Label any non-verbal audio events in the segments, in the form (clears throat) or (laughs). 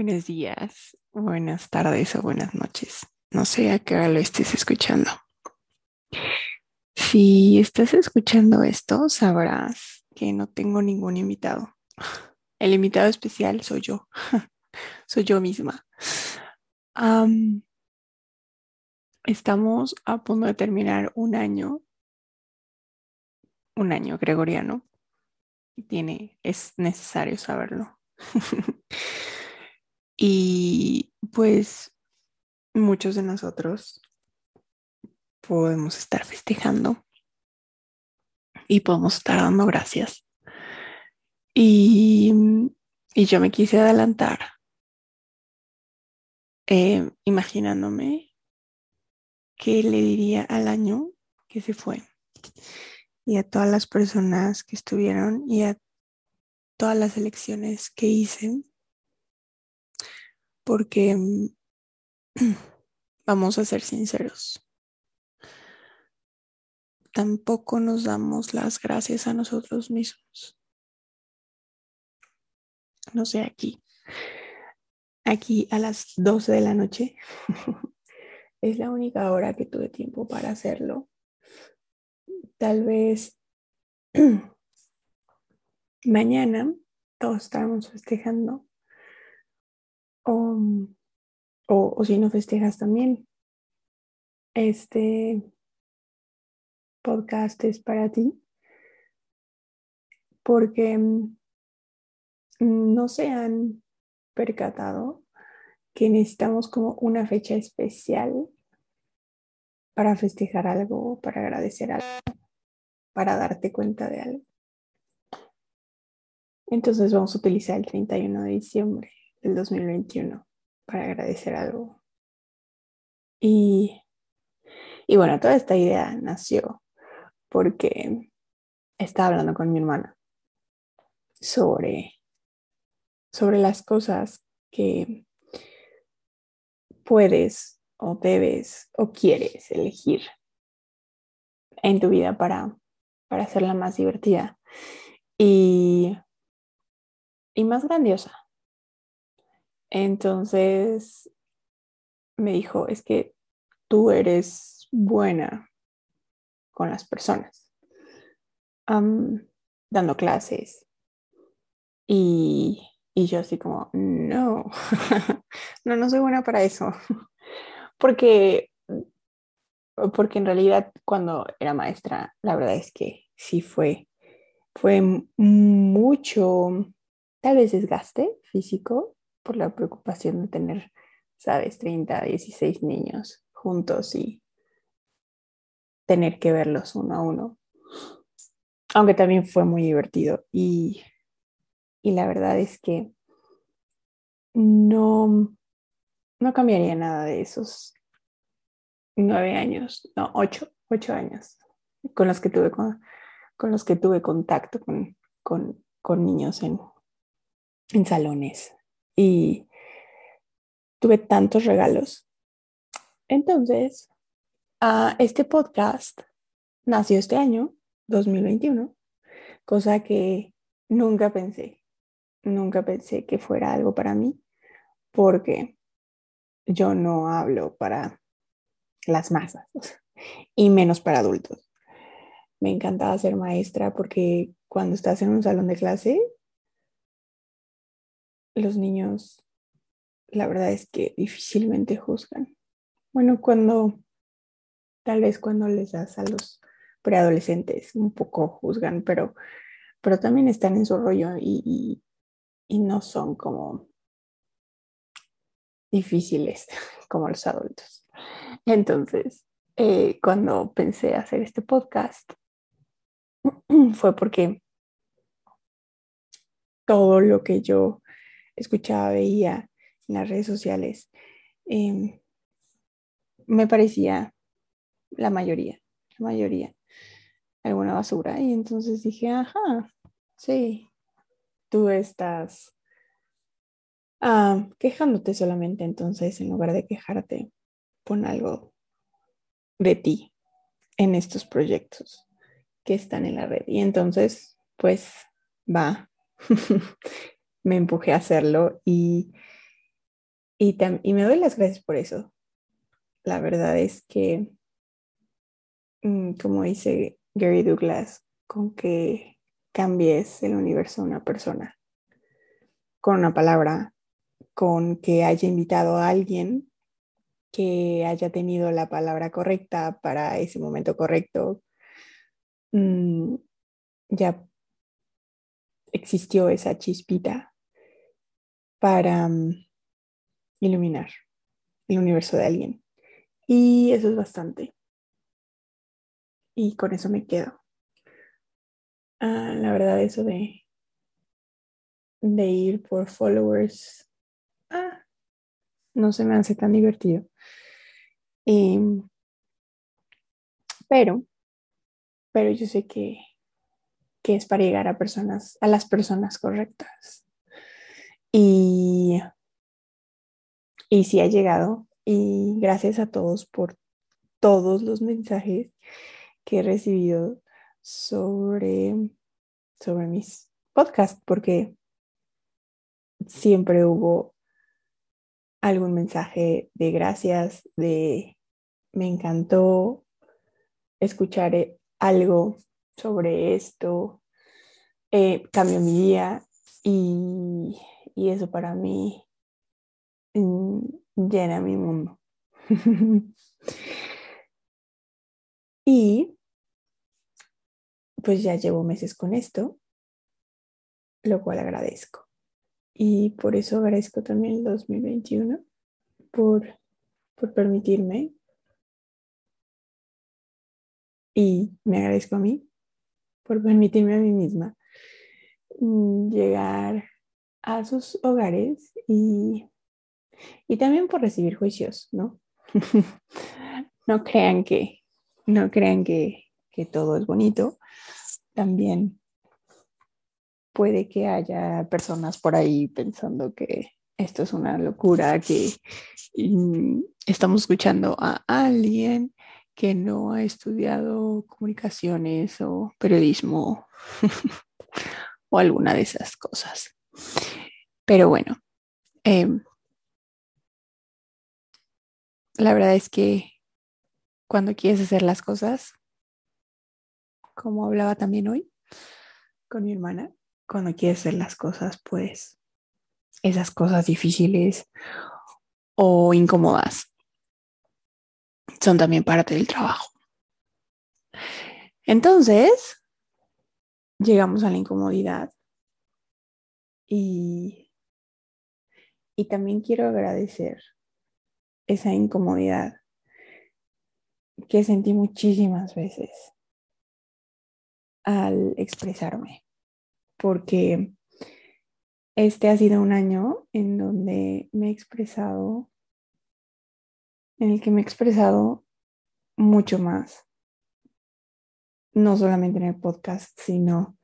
Buenos días, buenas tardes o buenas noches. No sé a qué hora lo estés escuchando. Si estás escuchando esto, sabrás que no tengo ningún invitado. El invitado especial soy yo. (laughs) soy yo misma. estamos a punto de terminar un año. Un año gregoriano. Tiene, es necesario saberlo. (laughs) y pues muchos de nosotros podemos estar festejando y podemos estar dando gracias. Y, y yo me quise adelantar eh, imaginándome qué le diría al año que se fue y a todas las personas que estuvieron y a todas las elecciones que hice porque (clears throat) vamos a ser sinceros tampoco nos damos las gracias a nosotros mismos. No sé, aquí, aquí a las 12 de la noche (laughs) es la única hora que tuve tiempo para hacerlo. Tal vez (clears throat) mañana todos estamos festejando o, o, si no festejas también. Este, podcast es para ti, porque mm, no se han percatado que necesitamos como una fecha especial para festejar algo, para agradecer algo, para darte cuenta de algo. Entonces vamos a utilizar el 31 de diciembre del 2021 para agradecer algo. Y, y bueno, toda esta idea nació porque estaba hablando con mi hermana sobre, sobre las cosas que puedes o debes o quieres elegir en tu vida para, para hacerla más divertida y, y más grandiosa. Entonces me dijo, es que tú eres buena con las personas, dando clases. Y, y yo así como, no, (laughs) no, no soy buena para eso. (laughs) porque, porque en realidad cuando era maestra, la verdad es que sí fue, fue mucho, tal vez desgaste físico por la preocupación de tener, sabes, 30, 16 niños juntos y tener que verlos uno a uno. Aunque también fue muy divertido y, y la verdad es que no, no cambiaría nada de esos nueve años, no, ocho, ocho años con los que tuve, con, con los que tuve contacto con, con, con niños en, en salones y tuve tantos regalos. Entonces, este podcast nació este año, 2021, cosa que nunca pensé, nunca pensé que fuera algo para mí, porque yo no hablo para las masas (laughs) y menos para adultos. Me encantaba ser maestra porque cuando estás en un salón de clase, los niños, la verdad es que difícilmente juzgan. Bueno, cuando Tal vez cuando les das a los preadolescentes un poco juzgan, pero, pero también están en su rollo y, no son como difíciles (laughs) como los adultos. Entonces, eh, cuando pensé hacer este podcast, (clears throat) fue porque todo lo que yo escuchaba, veía en las redes sociales, em, me parecía la mayoría, la mayoría, alguna basura. Y entonces dije, ajá, sí, tú estás ah, quejándote solamente, entonces en lugar de quejarte, pon algo de ti en estos proyectos que están en la red. Y entonces, pues va, (laughs) me empujé a hacerlo y, y, y me doy las gracias por eso. La verdad es que, mm, como dice Gary Douglas, con que cambies el universo de una persona con una palabra, con que haya invitado a alguien que haya tenido la palabra correcta para ese momento correcto, mm, ya existió esa chispita para mm, iluminar el universo de alguien. Y eso es bastante. Y con eso me quedo. Ah, la verdad, eso de, de ir por followers, ah, no se me hace tan divertido. Em, pero, pero yo sé que, que es para llegar a personas, a las personas correctas. Y, y sí ha llegado. Y gracias a todos por todos los mensajes que he recibido sobre, sobre mis podcasts, porque siempre hubo algún mensaje de gracias, de me encantó escuchar eh, algo sobre esto, eh, cambió mi día y, y eso para mí mm, llena mi mundo. (laughs) y pues ya llevo meses con esto, lo cual agradezco. Y por eso agradezco también el 2021 por, por permitirme y me agradezco a mí por permitirme a mí misma mm, llegar a sus hogares y, y también por recibir juicios, ¿no? (laughs) no crean que, no crean que, que todo es bonito. También puede que haya personas por ahí pensando que esto es una locura, que estamos escuchando a alguien que no ha estudiado comunicaciones o periodismo (laughs) o alguna de esas cosas. Pero bueno, em, la verdad es que cuando quieres hacer las cosas, como hablaba también hoy con mi hermana, cuando quieres hacer las cosas, pues esas cosas difíciles o incómodas son también parte del trabajo. Entonces, llegamos a la incomodidad y, y también quiero agradecer esa incomodidad que sentí muchísimas veces al expresarme porque este ha sido un año en donde me he expresado, en el que me he expresado mucho más, no solamente en el podcast, sino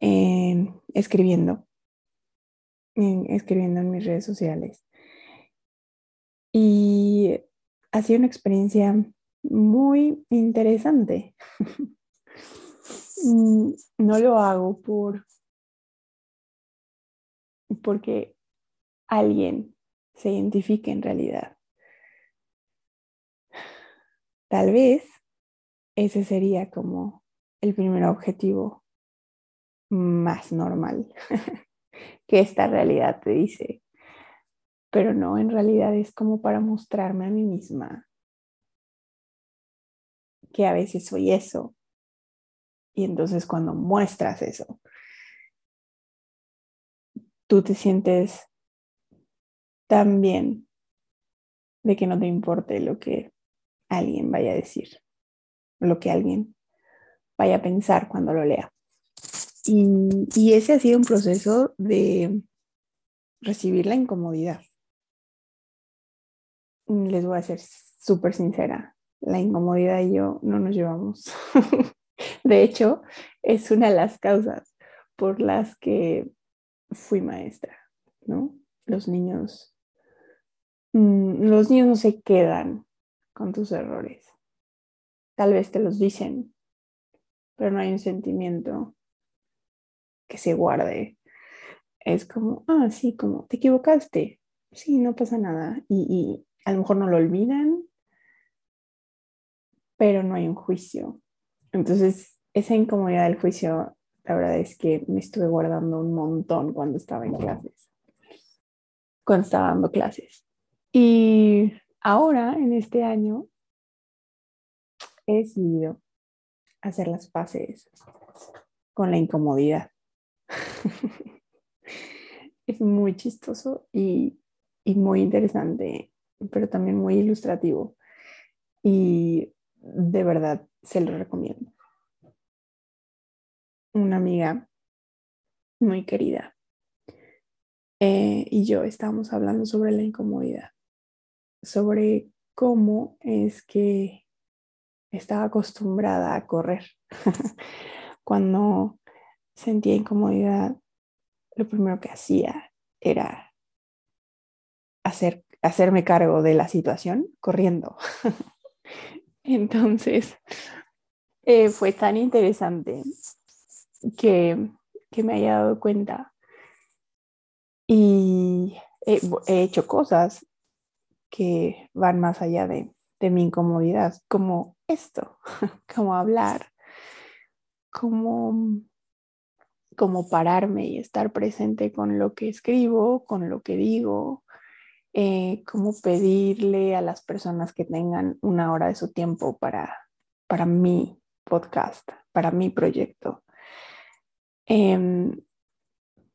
en escribiendo, en, escribiendo en mis redes sociales. Y ha sido una experiencia muy interesante. Mm, no lo hago por porque alguien se identifique en realidad. Tal vez ese sería como el primer objetivo más normal (laughs) que esta realidad te dice. Pero no, en realidad es como para mostrarme a mí misma que a veces soy eso. Y entonces cuando muestras eso, tú te sientes tan bien de que no te importe lo que alguien vaya a decir, lo que alguien vaya a pensar cuando lo lea. Y, ese ha sido un proceso de recibir la incomodidad. Les voy a ser súper sincera, la incomodidad y yo no nos llevamos. (laughs) de hecho, es una de las causas por las que fui maestra, ¿no? Los niños, mm, los niños no se quedan con tus errores. Tal vez te los dicen, pero no hay un sentimiento que se guarde. Es como, ah, sí, como te equivocaste. sí, no pasa nada. Y, y a lo mejor no lo olvidan, pero no hay un juicio. Entonces, esa incomodidad del juicio, la verdad es que me estuve guardando un montón cuando estaba en clases, cuando estaba dando clases. Y ahora, en este año, he decidido hacer las paces con la incomodidad. (laughs) es muy chistoso y, muy interesante, pero también muy ilustrativo. Y de verdad se lo recomiendo. Una amiga muy querida eh, y yo estábamos hablando sobre la incomodidad, sobre cómo es que estaba acostumbrada a correr. (laughs) Cuando sentía incomodidad, lo primero que hacía era hacer, hacerme cargo de la situación corriendo. (laughs) Entonces, eh, fue tan interesante que, me haya dado cuenta y he, hecho cosas que van más allá de, de mi incomodidad, como esto, (laughs) como hablar, como, como pararme y estar presente con lo que escribo, con lo que digo, eh, cómo pedirle a las personas que tengan una hora de su tiempo para, para mi podcast, para mi proyecto. Em,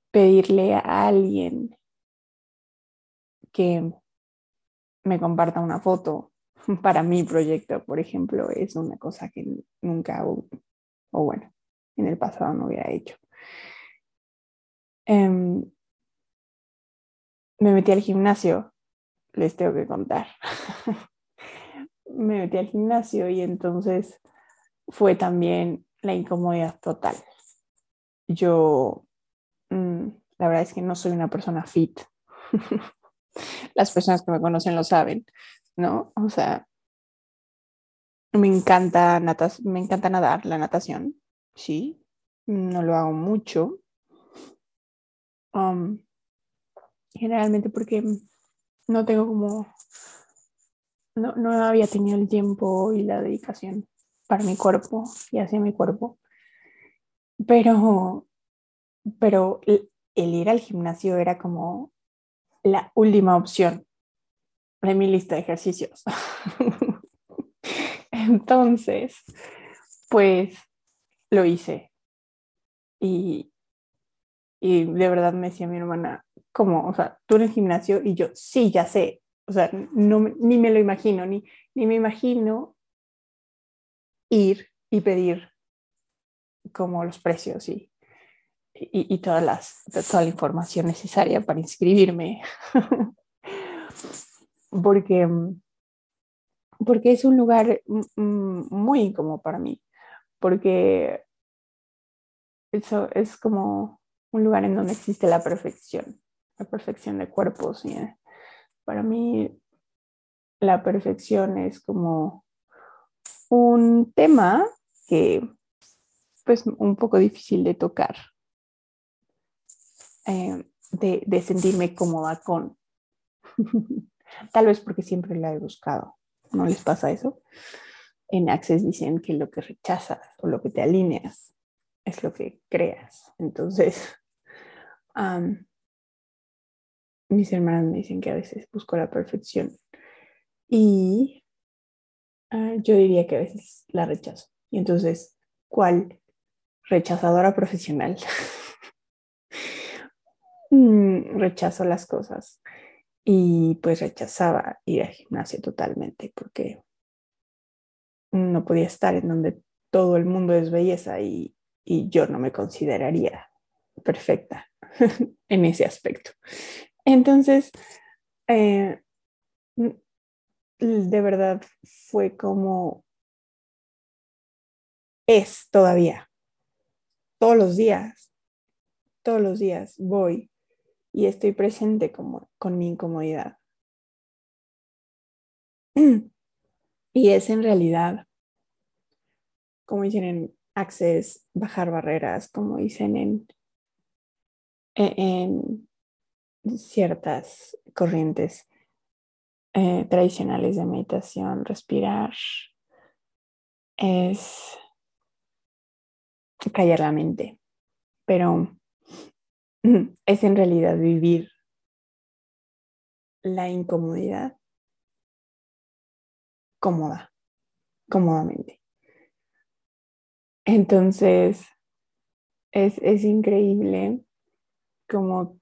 pedirle a alguien que me comparta una foto (laughs) para mi proyecto, por ejemplo, es una cosa que nunca, o, bueno, en el pasado no hubiera hecho. Em, me metí al gimnasio, les tengo que contar. (laughs) me metí al gimnasio y entonces fue también la incomodidad total. Yo, mm, la verdad es que no soy una persona fit. (laughs) Las personas que me conocen lo saben, ¿no? O sea, me encanta, natas me encanta nadar, la natación, sí, no lo hago mucho. Um, generalmente porque no tengo como, no, no había tenido el tiempo y la dedicación para mi cuerpo y hacia mi cuerpo. Pero, pero el ir al gimnasio era como la última opción de mi lista de ejercicios. (laughs) Entonces, pues lo hice. Y, y de verdad me decía mi hermana, como, o sea, tú en el gimnasio y yo, sí, ya sé, o sea, no, ni me lo imagino, ni, ni me imagino ir y pedir como los precios y, y, todas las, toda la información necesaria para inscribirme. (laughs) porque, porque es un lugar muy incómodo para mí, porque eso es como un lugar en donde existe la perfección la perfección de cuerpos. Y eh, para mí la perfección es como un tema que pues un poco difícil de tocar, eh, de, de sentirme cómoda con. (laughs) Tal vez porque siempre la he buscado. ¿No les pasa eso? En Access dicen que lo que rechazas o lo que te alineas es lo que creas. Entonces, (laughs) mis hermanas me dicen que a veces busco la perfección y ah, yo diría que a veces la rechazo. Y entonces, ¿cuál rechazadora profesional? (laughs) Mm, rechazo las cosas y pues rechazaba ir al gimnasio totalmente porque no podía estar en donde todo el mundo es belleza y, y yo no me consideraría perfecta (laughs) en ese aspecto. Entonces, eh, de verdad fue como es todavía. Todos los días, todos los días voy y estoy presente como, con mi incomodidad. (clears throat) Y es en realidad, como dicen en Access, bajar barreras, como dicen en, en ciertas corrientes eh, tradicionales de meditación, respirar, es callar la mente, pero (laughs) es en realidad vivir la incomodidad cómoda, cómodamente. Entonces, es, es increíble como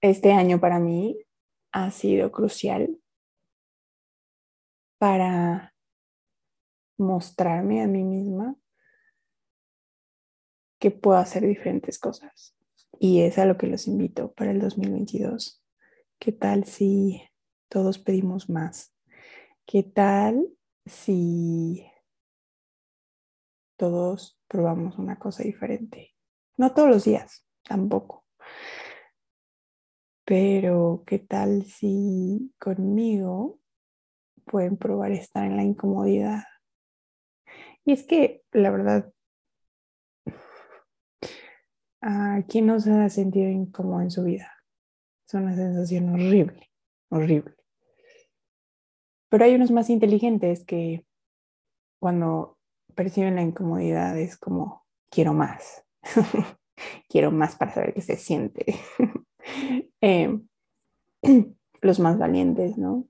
este año para mí ha sido crucial para mostrarme a mí misma que puedo hacer diferentes cosas. Y es a lo que los invito para el 2022. ¿Qué tal si todos pedimos más? ¿Qué tal si todos probamos una cosa diferente? No todos los días, tampoco. Pero ¿qué tal si conmigo pueden probar estar en la incomodidad? Y es que la verdad, ¿a quién no se ha sentido incómodo en su vida? Es una sensación horrible, horrible. Pero hay unos más inteligentes que cuando perciben la incomodidad es como, quiero más, (laughs) quiero más para saber qué se siente. (laughs) Em, (clears throat) los más valientes, ¿no?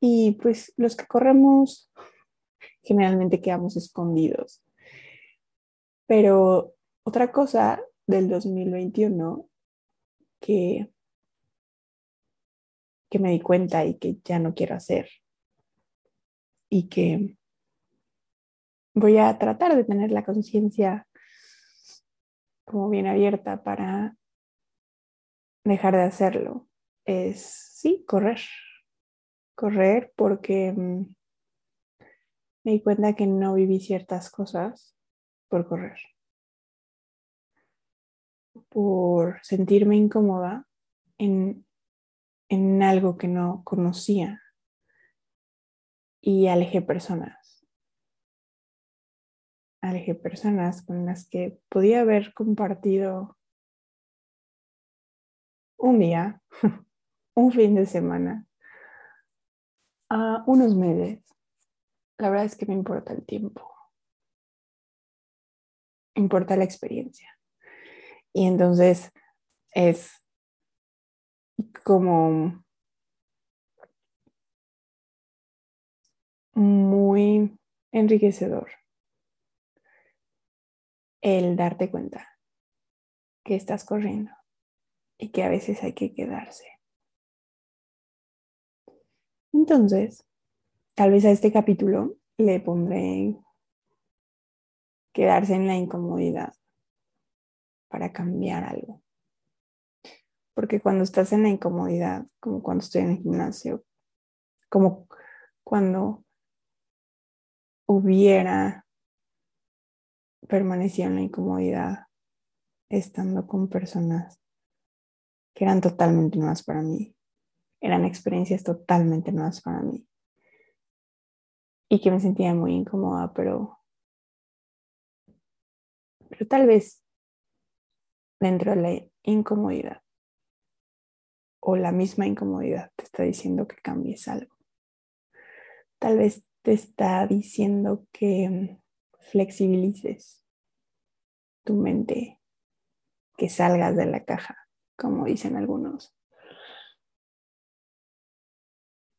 Y pues los que corremos (laughs) generalmente quedamos escondidos. Pero otra cosa del 2021 que, que me di cuenta y que ya no quiero hacer y que voy a tratar de tener la conciencia como bien abierta para dejar de hacerlo es, sí, correr. Correr porque mm, me di cuenta que no viví ciertas cosas por correr. Por sentirme incómoda en, en algo que no conocía y alejé personas. Alejé personas con las que podía haber compartido un día, (laughs) un fin de semana, a unos meses. La verdad es que me importa el tiempo. Importa la experiencia. Y entonces es como muy enriquecedor el darte cuenta que estás corriendo y que a veces hay que quedarse. Entonces, tal vez a este capítulo le pondré quedarse en la incomodidad para cambiar algo. Porque cuando estás en la incomodidad, como cuando estoy en el gimnasio, como cuando hubiera permanecido en la incomodidad estando con personas que eran totalmente nuevas para mí, eran experiencias totalmente nuevas para mí y que me sentía muy incómoda, pero, pero tal vez dentro de la incomodidad o la misma incomodidad te está diciendo que cambies algo. Tal vez te está diciendo que flexibilices tu mente, que salgas de la caja como dicen algunos.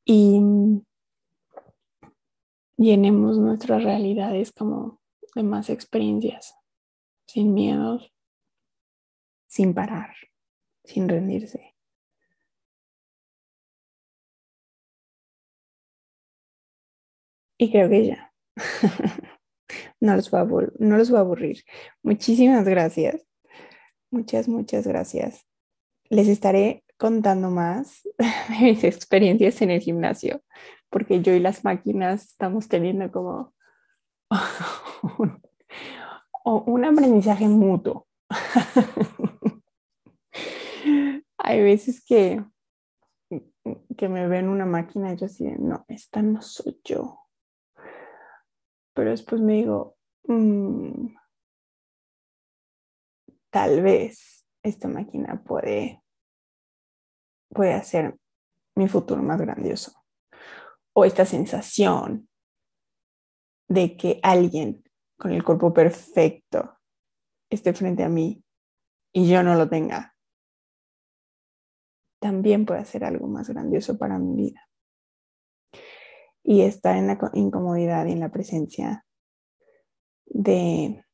Y llenemos nuestras realidades como de más experiencias, sin miedos, sin parar, sin rendirse. Y creo que ya. (laughs) no, los voy a, aburrir. Muchísimas gracias. Muchas, muchas gracias les estaré contando más (laughs) de mis experiencias en el gimnasio, porque yo y las máquinas estamos teniendo como (laughs) un aprendizaje mutuo. (laughs) Hay veces que, que me ven una máquina y yo así, no, esta no soy yo. Pero después me digo, mm, tal vez esta máquina puede puede hacer mi futuro más grandioso. O esta sensación de que alguien con el cuerpo perfecto esté frente a mí y yo no lo tenga, también puede ser algo más grandioso para mi vida. Y estar en la incomodidad y en la presencia de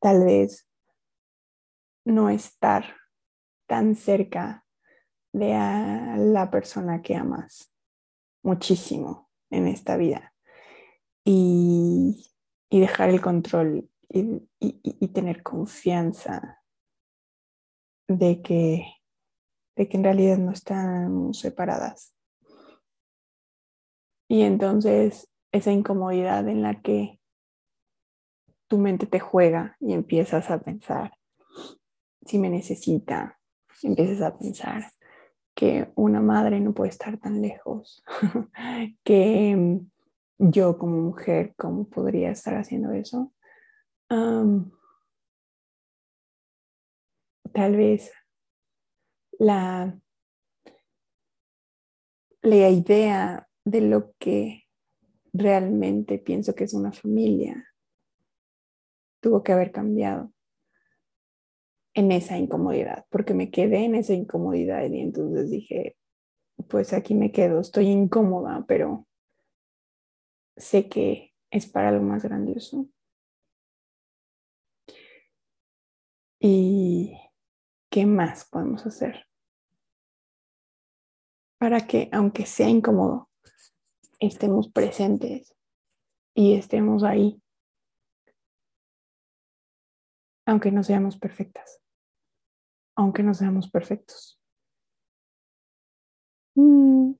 tal vez no estar tan cerca de la persona que amas muchísimo en esta vida y, dejar el control y, tener confianza de que, de que en realidad no están separadas. Y entonces esa incomodidad en la que tu mente te juega y empiezas a pensar si me necesita, empiezas a pensar que una madre no puede estar tan lejos, (laughs) que yo como mujer, ¿cómo podría estar haciendo eso? Tal vez la, la idea de lo que realmente pienso que es una familia tuvo que haber cambiado en esa incomodidad, porque me quedé en esa incomodidad y entonces dije, pues aquí me quedo, estoy incómoda, pero sé que es para algo más grandioso. ¿Y qué más podemos hacer? Para que, aunque sea incómodo, estemos presentes y estemos ahí, aunque no seamos perfectas aunque no seamos perfectos. Mm.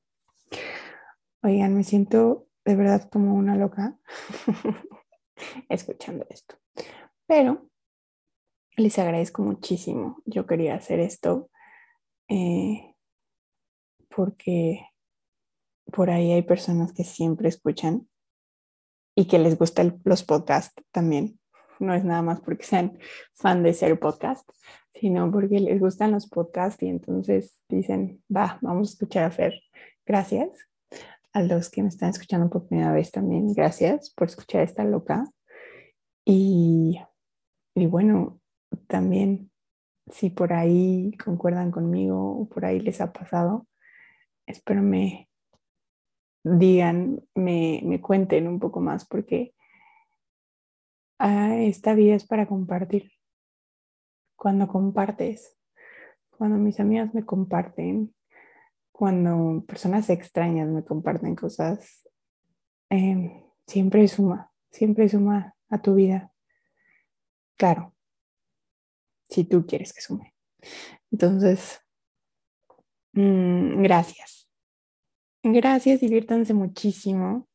Oigan, me siento de verdad como una loca (laughs) escuchando esto. Pero les agradezco muchísimo. Yo quería hacer esto eh, porque por ahí hay personas que siempre escuchan y que les gustan los podcasts también. No es nada más porque sean fan de ser podcast, sino porque les gustan los podcasts y entonces dicen, va, vamos a escuchar a Fer. Gracias. A los que me están escuchando por primera vez también, gracias por escuchar esta loca. Y, y bueno, también si por ahí concuerdan conmigo o por ahí les ha pasado, espero me digan, me, me cuenten un poco más porque ah, esta vida es para compartir cuando compartes, cuando mis amigas me comparten, cuando personas extrañas me comparten cosas, em, siempre suma, siempre suma a tu vida. Claro, si tú quieres que sume. Entonces, mm, gracias. Gracias, diviértanse muchísimo.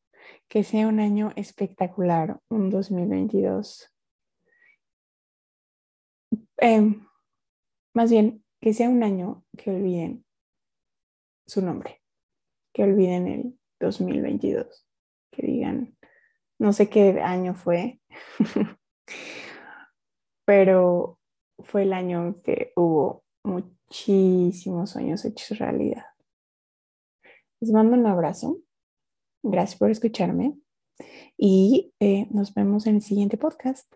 Que sea un año espectacular, un 2022 Em, más bien, que sea un año que olviden su nombre, que olviden el 2022, que digan, no sé qué año fue, (laughs) pero fue el año que hubo muchísimos sueños hechos realidad. Les mando un abrazo. Gracias por escucharme y eh, nos vemos en el siguiente podcast.